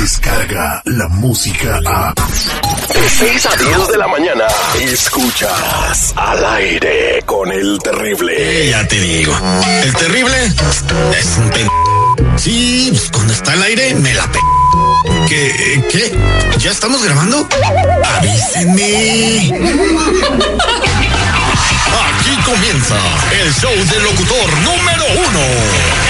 Llega la música a... De 6 a 10 de la mañana. Escuchas al aire con el terrible. Ya te digo. El terrible es un pen... Sí, pues, cuando está al aire me la pe... ¿Qué? ¿Qué? ¿Ya estamos grabando? Avísenme. Aquí comienza el show del locutor número uno.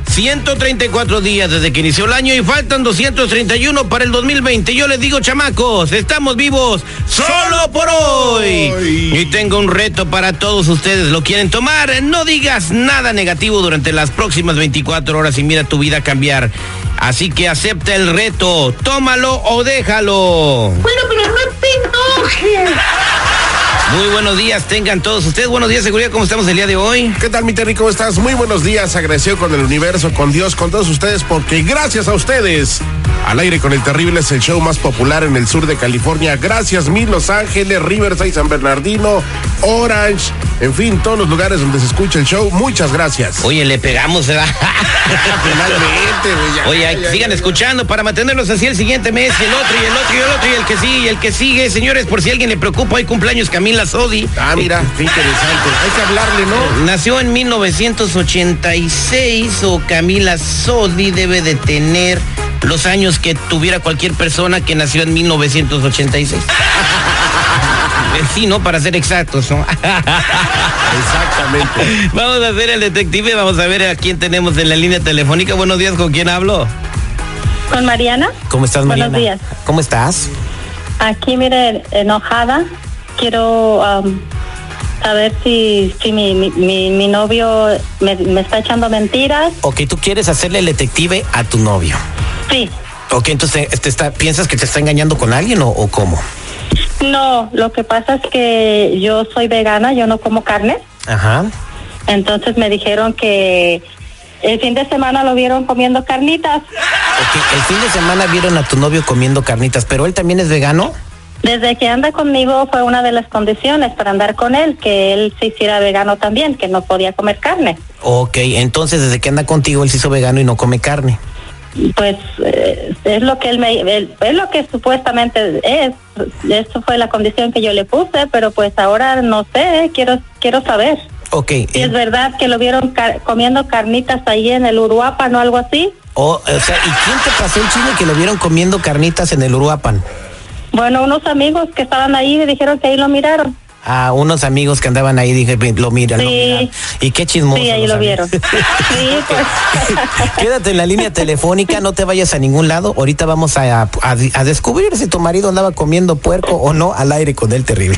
134 días desde que inició el año y faltan 231 para el 2020. Yo les digo, chamacos, estamos vivos solo por hoy. Y tengo un reto para todos ustedes. ¿Lo quieren tomar? No digas nada negativo durante las próximas 24 horas y mira tu vida cambiar. Así que acepta el reto, tómalo o déjalo. Bueno, pero no te enojes. Muy buenos días, tengan todos ustedes. Buenos días, seguridad, ¿cómo estamos el día de hoy? ¿Qué tal, mi Terry? ¿Cómo estás? Muy buenos días. Agradecido con el universo, con Dios, con todos ustedes, porque gracias a ustedes, al aire con el terrible es el show más popular en el sur de California. Gracias, mil Los Ángeles, Riverside, San Bernardino, Orange, en fin, todos los lugares donde se escucha el show. Muchas gracias. Oye, le pegamos, ¿verdad? Finalmente, ya, Oye, ya, ya, sigan escuchando para mantenerlos así el siguiente mes, y el otro, y el otro, y el otro, y el que sigue, y el que sigue. Señores, por si alguien le preocupa, hay cumpleaños Camila Sodi. Ah, mira, qué interesante. Hay que hablarle, ¿no? Nació en 1986 o Camila Sodi debe de tener los años que tuviera cualquier persona que nació en 1986. Eh, Sí, ¿no? Para ser exactos, ¿no? Exactamente. Vamos a hacer el detective, vamos a ver a quién tenemos en la línea telefónica. Buenos días, ¿con quién hablo? ¿Con Mariana? ¿Cómo estás, Buenos días. ¿Cómo estás? Aquí, mire, enojada. Quiero um, saber si, si mi, mi, mi, mi novio me, me está echando mentiras. Ok, tú quieres hacerle el detective a tu novio. Sí. Ok, entonces, ¿te está, ¿piensas que te está engañando con alguien o, o cómo? No, lo que pasa es que yo soy vegana, yo no como carne. Ajá. Entonces me dijeron que el fin de semana lo vieron comiendo carnitas. Ok, el fin de semana vieron a tu novio comiendo carnitas, pero él también es vegano. Desde que anda conmigo fue una de las condiciones para andar con él, que él se hiciera vegano también, que no podía comer carne. Ok, entonces desde que anda contigo él se hizo vegano y no come carne. Pues eh, es lo que él me, él- es lo que supuestamente es. Eso fue la condición que yo le puse, pero pues ahora no sé, quiero quiero saber. Ok, Si eh, es verdad que lo vieron car- comiendo carnitas ahí en el Uruapan o algo así. o, o sea, ¿y quién te pasó el chisme que lo vieron comiendo carnitas en el Uruapan? Bueno, unos amigos que estaban ahí me dijeron que ahí lo miraron. A unos amigos que andaban ahí, dije, lo miran, lo Sí. miran. Y qué chismoso. Sí, ahí lo amigos. vieron. Sí, pues. Quédate en la línea telefónica, no te vayas a ningún lado. Ahorita vamos a, a- a descubrir si tu marido andaba comiendo puerco o no al aire con el terrible.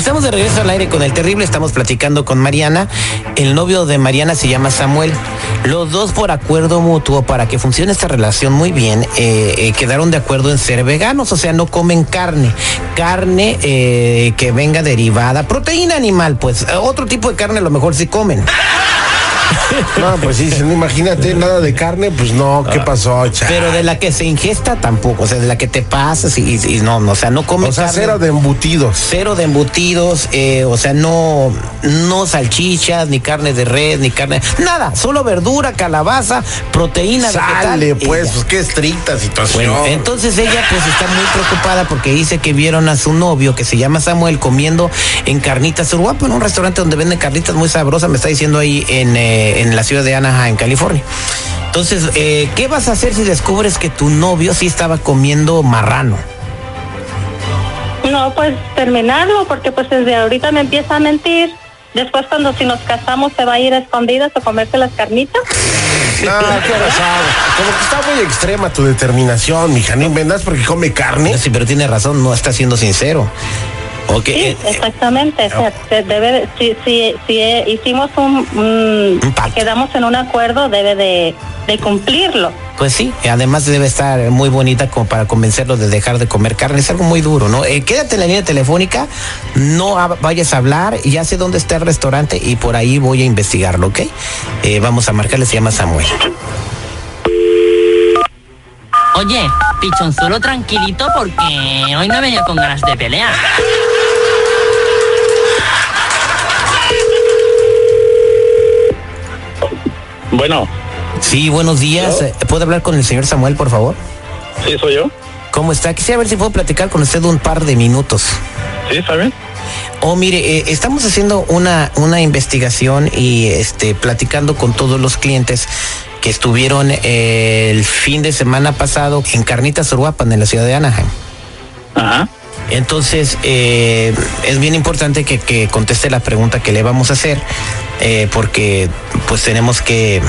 Estamos de regreso al aire con el terrible, estamos platicando con Mariana. El novio de Mariana se llama Samuel. Los dos por acuerdo mutuo para que funcione esta relación muy bien, eh, eh, quedaron de acuerdo en ser veganos, o sea, no comen carne. Carne eh, que venga derivada, proteína animal, pues. Otro tipo de carne a lo mejor sí comen. No, pues sí, no, imagínate, nada de carne, pues no, ¿qué pasó, cha? Pero de la que se ingesta tampoco, o sea, de la que te pasas y, y- y no, no, o sea, no comes O sea, carne. cero de embutidos. Cero de embutidos, eh, o sea, no, no salchichas, ni carne de red, ni carne, nada, solo verdura, calabaza, proteína. Sale, pues, pues qué estricta situación. Bueno, entonces ella pues está muy preocupada porque dice que vieron a su novio que se llama Samuel comiendo en Carnitas Uruguapo, en un restaurante donde venden carnitas muy sabrosas, me está diciendo ahí en, eh, en la ciudad de Anaheim, California. Entonces, eh, ¿qué vas a hacer si descubres que tu novio sí estaba comiendo marrano? No, pues terminarlo, porque pues desde ahorita me empieza a mentir. Después cuando si nos casamos se va a ir a escondidas a comerse las carnitas. No, qué pasado. Como que está muy extrema tu determinación, mija. No inventas porque come carne. Sí, pero tiene razón, no está siendo sincero. Ok, Sí, eh, exactamente. O sea, se debe de- si, si, si eh, hicimos un, un- Un pacto. quedamos en un acuerdo, debe de, de cumplirlo. Pues sí, además debe estar muy bonita como para convencerlo de dejar de comer carne. Es algo muy duro, ¿no? Eh, quédate en la línea telefónica, no vayas a hablar, ya sé dónde está el restaurante y por ahí voy a investigarlo, ¿ok? Eh, vamos a marcarle, se llama Samuel. Oye, pichonzuelo tranquilito porque hoy no he venido con ganas de pelear. Bueno, Sí, buenos días. Eh, ¿Puedo hablar con el señor Samuel, por favor? sí, soy yo. ¿Cómo está? Quisiera ver si puedo platicar con usted un par de minutos. Sí, está bien. Oh, mire, eh, estamos haciendo una, una investigación y este platicando con todos los clientes que estuvieron eh, el fin de semana pasado en Carnitas Uruapan, en la ciudad de Anaheim. Ajá. Entonces, eh, es bien importante que, que conteste la pregunta que le vamos a hacer, eh, porque pues tenemos que,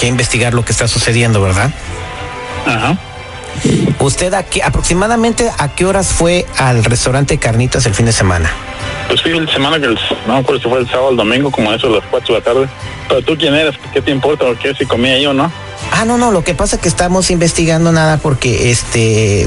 que investigar lo que está sucediendo, ¿verdad? Ajá. ¿Usted a qué, aproximadamente a qué horas fue al restaurante Carnitas el fin de semana? Pues fui el semana que el, no me acuerdo si fue el sábado o el domingo, como a eso de las 4 de la tarde. Pero tú quién eres, ¿qué te importa qué si comí ahí o no? Ah, no, no, lo que pasa es que estamos investigando nada porque este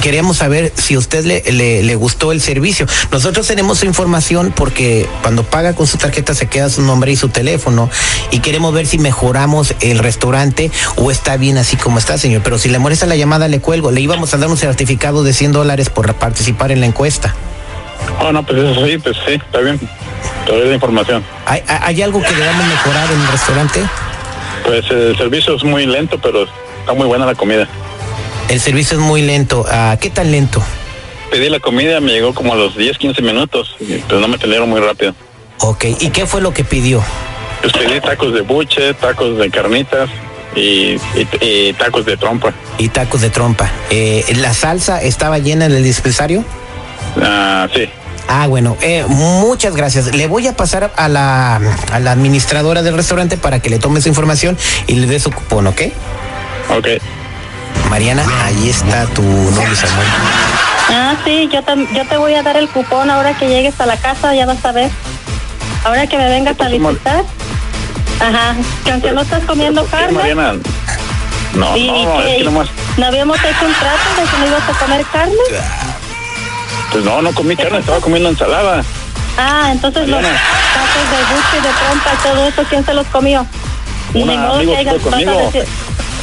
queríamos saber si a usted le, le, le gustó el servicio. Nosotros tenemos su información porque cuando paga con su tarjeta se queda su nombre y su teléfono y queremos ver si mejoramos el restaurante o está bien así como está, señor. Pero si le molesta la llamada, le cuelgo. Le íbamos a dar un certificado de 100 dólares por participar en la encuesta. Oh, no, pues eso sí, pues sí, está bien. Te doy la información. ¿Hay, hay- hay algo que debamos mejorar en el restaurante? Pues el servicio es muy lento, pero está muy buena la comida. El servicio es muy lento. Ah, ¿Qué tan lento? Pedí la comida, me llegó como a los 10, 15 minutos, pero no me atendieron muy rápido. Ok, ¿y qué fue lo que pidió? Pues pedí tacos de buche, tacos de carnitas y, y- y tacos de trompa. y tacos de trompa. Eh, ¿La salsa estaba llena en el dispensario? Ah, sí. Ah, bueno, eh, muchas gracias. Le voy a pasar a la, a la administradora del restaurante para que le tome su información y le dé su cupón, ¿ok? Ok. Mariana, ahí está tu novio Samuel. Ah, sí, yo, tam- yo te voy a dar el cupón ahora que llegues a la casa, ya vas a ver. Ahora que me vengas a visitar. Ajá, que aunque no estás comiendo ¿Qué, carne. Mariana? No, no, es que nomás, ¿No habíamos hecho un trato de que no ibas a comer carne? Pues no, no comí carne, estaba comiendo ensalada. Ah, entonces los tacos de buche, de trompa y todo eso, ¿quién se los comió? Un Ni modo que que vas a conmigo. decir-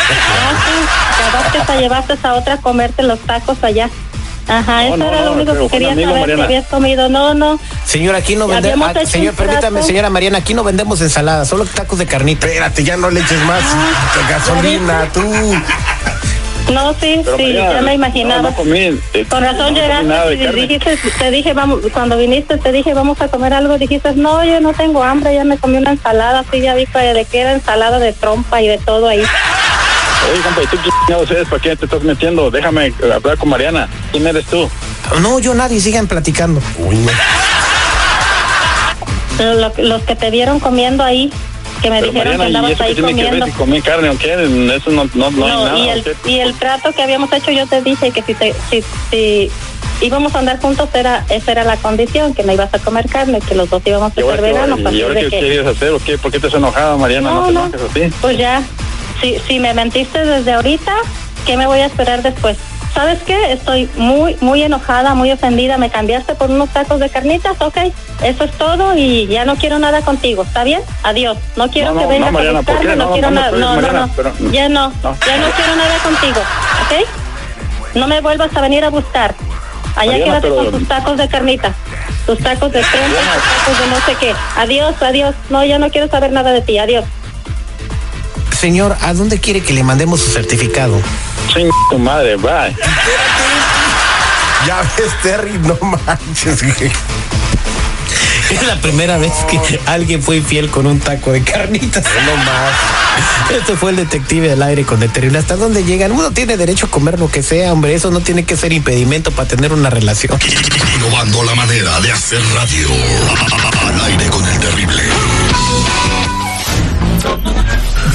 Ah, sí, capaz que te llevaste a otra a comerte los tacos allá. Ajá, No, eso no, era lo no, único que quería amigo, saber Mariana. si habías comido. No, no. Señor, aquí no vendemos. hecho señor, permítame, trato. señora Mariana, aquí no vendemos ensaladas, solo tacos de carnita. Espérate, ya no le eches más Ah, gasolina, tú. No, sí, Pero sí, ya me imaginaba. No, no comí. eh, Con razón no comí llegaste y dijiste, te dije, vamos, cuando viniste te dije, vamos a comer algo, dijiste, no, yo no tengo hambre, ya me comí una ensalada, sí, ya vi de que era ensalada de trompa y de todo ahí. Oye, compa, ¿y tú quién chingados eres? ¿Para qué te estás metiendo? Déjame hablar con Mariana. ¿Quién eres tú? No, yo nadie, sigan platicando. Uy, los que te vieron comiendo ahí, que me Pero dijeron Mariana, que ¿y andabas eso qué ahí tiene que ver comiendo. si comí carne o qué? Eso no, no, no, hay No, nada. y ¿o el, qué? y el trato que habíamos hecho, yo te dije que si, te, si, si íbamos a andar juntos, era, esa era la condición, que no ibas a comer carne, que los dos íbamos a ¿Y ahora ser qué- veganos. ¿Y ahora qué que- hacer o qué? ¿Por qué te has enojado, Mariana? No, No, te no. así. Pues ya, si, si me mentiste desde ahorita, ¿qué me voy a esperar después? ¿Sabes qué? Estoy muy, muy enojada, muy ofendida. Me cambiaste por unos tacos de carnitas, ok. Eso es todo y ya no quiero nada contigo, ¿está bien? Adiós. No quiero No, que no, vengas no, Mariana, a ¿por buscarme, no, No, quiero nada. no, No, no, Mariana, no. pero- Ya no, No. ya no quiero nada contigo, ¿ok? No me vuelvas a venir a buscar. Allá Mariana, quédate pero- con tus tacos de carnitas. Tus tacos de crema, tus tacos de no sé qué. Adiós, adiós. No, ya no quiero saber nada de ti. Adiós. Señor, ¿a dónde quiere que le mandemos su certificado? Ching tu madre, bye. Ya ves, Terry, no manches, güey. Es la primera vez que alguien fue infiel con un taco de carnitas. No más. Este fue el detective del aire con el terrible. ¿Hasta dónde llegan? Uno tiene derecho a comer lo que sea, hombre. Eso no tiene que ser impedimento para tener una relación. Innovando la manera de hacer radio. Al aire con el terrible.